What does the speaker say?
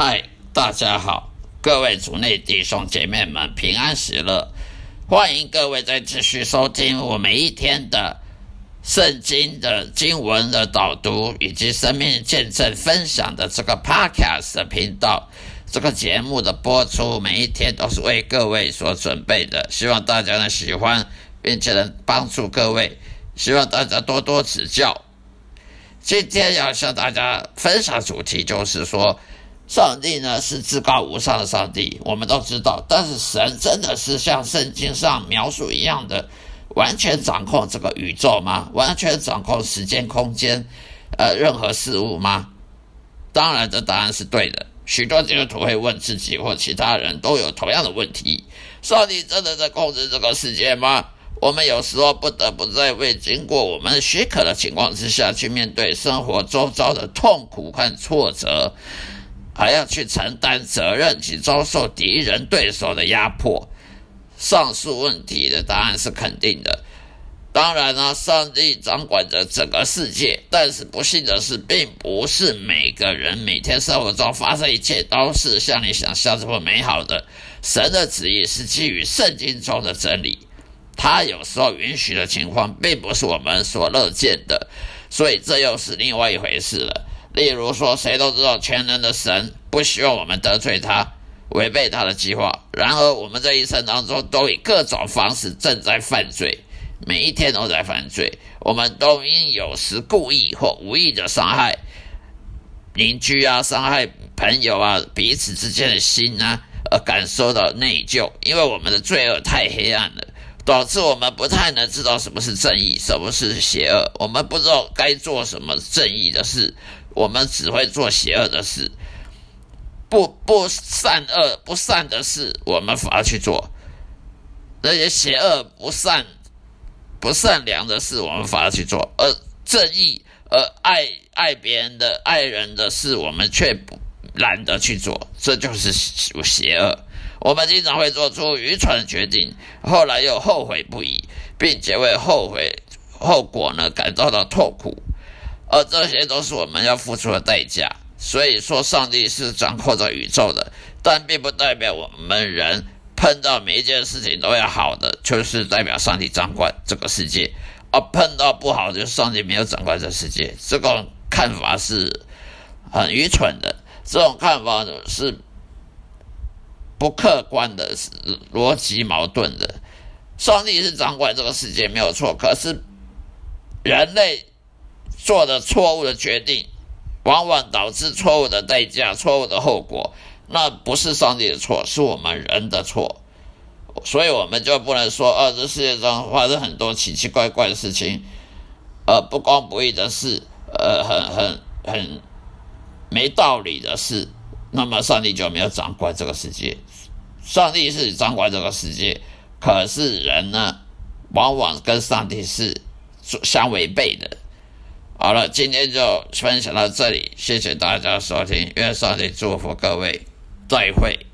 嗨，大家好，各位族内弟兄姐妹们平安喜乐！欢迎各位再继续收听我每一天的圣经的经文的导读以及生命见证分享的这个 Podcast 的频道。这个节目的播出每一天都是为各位所准备的，希望大家能喜欢，并且能帮助各位，希望大家多多指教。今天要向大家分享主题就是说。上帝呢是至高无上的上帝，我们都知道。但是神真的是像圣经上描述一样的，完全掌控这个宇宙吗？完全掌控时间、空间，呃，任何事物吗？当然，这答案是对的。许多基督徒会问自己或其他人都有同样的问题：上帝真的在控制这个世界吗？我们有时候不得不在未经过我们许可的情况之下去面对生活周遭的痛苦和挫折。还要去承担责任及遭受敌人对手的压迫。上述问题的答案是肯定的。当然呢，上帝掌管着整个世界，但是不幸的是，并不是每个人每天生活中发生一切都是像你想象这么美好的。神的旨意是基于圣经中的真理，他有时候允许的情况并不是我们所乐见的，所以这又是另外一回事了。例如说，谁都知道全能的神不希望我们得罪他，违背他的计划。然而，我们这一生当中都以各种方式正在犯罪，每一天都在犯罪。我们都因有时故意或无意的伤害邻居啊，伤害朋友啊，彼此之间的心啊，而感受到内疚。因为我们的罪恶太黑暗了，导致我们不太能知道什么是正义，什么是邪恶。我们不知道该做什么正义的事。我们只会做邪恶的事，不不善恶不善的事，我们反而去做；那些邪恶不善不善良的事，我们反而去做；而正义而爱爱别人的爱人的事，我们却不懒得去做。这就是邪恶。我们经常会做出愚蠢的决定，后来又后悔不已，并且为后悔后果呢感到到痛苦。而这些都是我们要付出的代价。所以说，上帝是掌控着宇宙的，但并不代表我们人碰到每一件事情都要好的，就是代表上帝掌管这个世界；而碰到不好，就是上帝没有掌管这世界。这种看法是很愚蠢的，这种看法是不客观的，逻辑矛盾的。上帝是掌管这个世界没有错，可是人类。做的错误的决定，往往导致错误的代价、错误的后果。那不是上帝的错，是我们人的错。所以我们就不能说，呃，这世界上发生很多奇奇怪怪的事情，呃，不公不义的事，呃，很很很没道理的事。那么上帝就没有掌管这个世界。上帝是掌管这个世界，可是人呢，往往跟上帝是相违背的。好了，今天就分享到这里，谢谢大家收听，愿上帝祝福各位，再会。